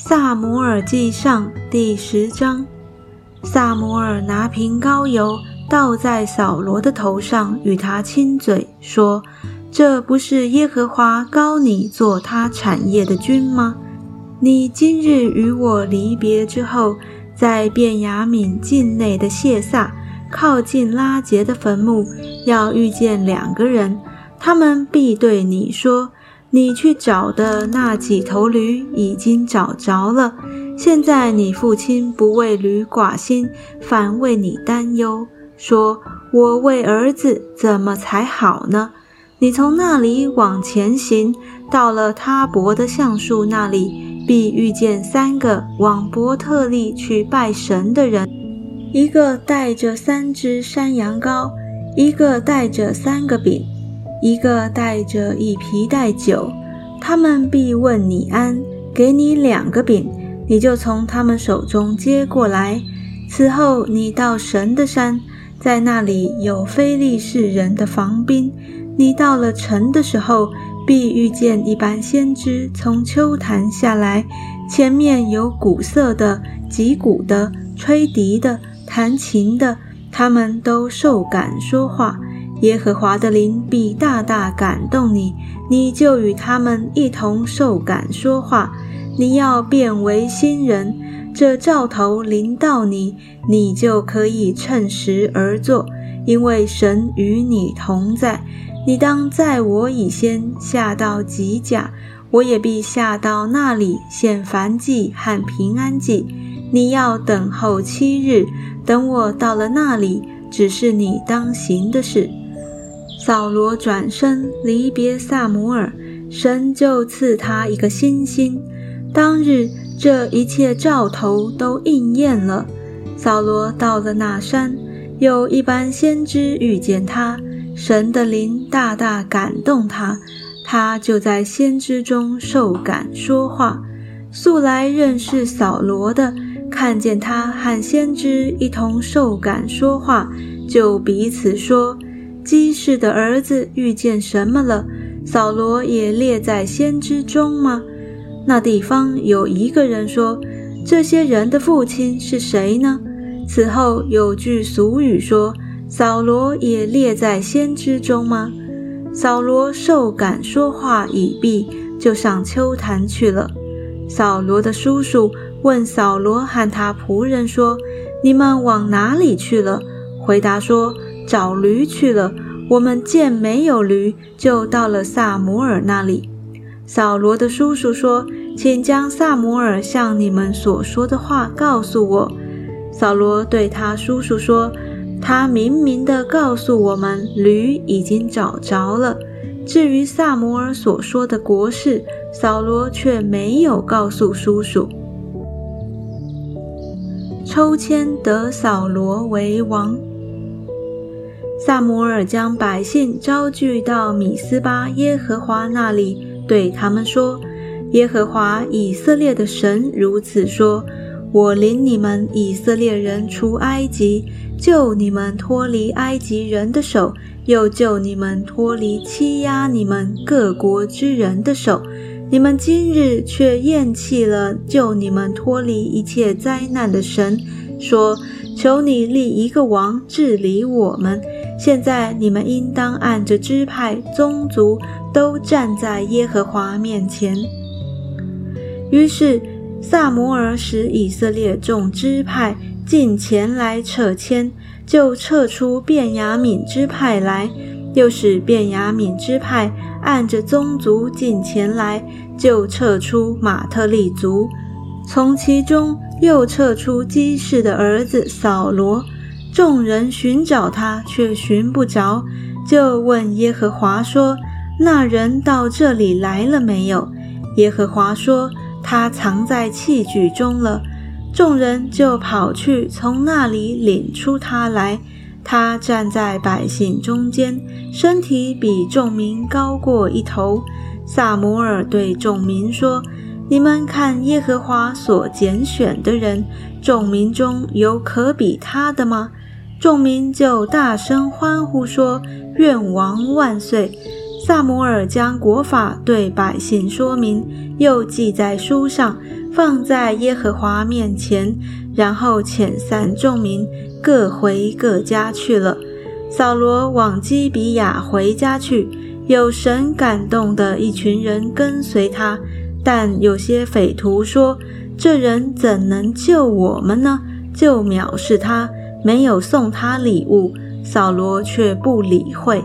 萨摩尔记上第十章，萨摩尔拿瓶膏油倒在扫罗的头上，与他亲嘴，说：“这不是耶和华高你做他产业的君吗？你今日与我离别之后，在便雅悯境内的谢萨，靠近拉杰的坟墓，要遇见两个人，他们必对你说。”你去找的那几头驴已经找着了。现在你父亲不为驴寡心，反为你担忧，说：“我为儿子怎么才好呢？”你从那里往前行，到了他伯的橡树那里，必遇见三个往伯特利去拜神的人，一个带着三只山羊羔，一个带着三个饼。一个带着一皮带酒，他们必问你安，给你两个饼，你就从他们手中接过来。此后你到神的山，在那里有非利士人的防兵。你到了城的时候，必遇见一般先知从秋坛下来，前面有鼓瑟的、击鼓的、吹笛的、弹琴的，他们都受感说话。耶和华的灵必大大感动你，你就与他们一同受感说话。你要变为新人，这兆头临到你，你就可以趁时而作，因为神与你同在。你当在我以先下到吉甲，我也必下到那里献燔祭和平安祭。你要等候七日，等我到了那里，只是你当行的事。扫罗转身离别萨摩尔，神就赐他一个新心。当日这一切兆头都应验了。扫罗到了那山，有一般先知遇见他，神的灵大大感动他，他就在先知中受感说话。素来认识扫罗的，看见他和先知一同受感说话，就彼此说。基士的儿子遇见什么了？扫罗也列在先知中吗？那地方有一个人说：“这些人的父亲是谁呢？”此后有句俗语说：“扫罗也列在先知中吗？”扫罗受感说话已毕，就上秋坛去了。扫罗的叔叔问扫罗和他仆人说：“你们往哪里去了？”回答说。找驴去了。我们见没有驴，就到了萨摩尔那里。扫罗的叔叔说：“请将萨摩尔向你们所说的话告诉我。”扫罗对他叔叔说：“他明明的告诉我们，驴已经找着了。至于萨摩尔所说的国事，扫罗却没有告诉叔叔。”抽签得扫罗为王。萨摩尔将百姓招聚到米斯巴耶和华那里，对他们说：“耶和华以色列的神如此说：我领你们以色列人出埃及，救你们脱离埃及人的手，又救你们脱离欺压你们各国之人的手。你们今日却厌弃了救你们脱离一切灾难的神，说：求你立一个王治理我们。”现在你们应当按着支派、宗族都站在耶和华面前。于是萨摩尔使以色列众支派进前来撤迁，就撤出便雅悯支派来；又使便雅悯支派按着宗族进前来，就撤出马特利族，从其中又撤出基士的儿子扫罗。众人寻找他，却寻不着，就问耶和华说：“那人到这里来了没有？”耶和华说：“他藏在器具中了。”众人就跑去，从那里领出他来。他站在百姓中间，身体比众民高过一头。萨摩尔对众民说：“你们看耶和华所拣选的人，众民中有可比他的吗？”众民就大声欢呼说：“愿王万岁！”萨摩尔将国法对百姓说明，又记在书上，放在耶和华面前，然后遣散众民，各回各家去了。扫罗往基比亚回家去，有神感动的一群人跟随他，但有些匪徒说：“这人怎能救我们呢？”就藐视他，没有送他礼物。扫罗却不理会。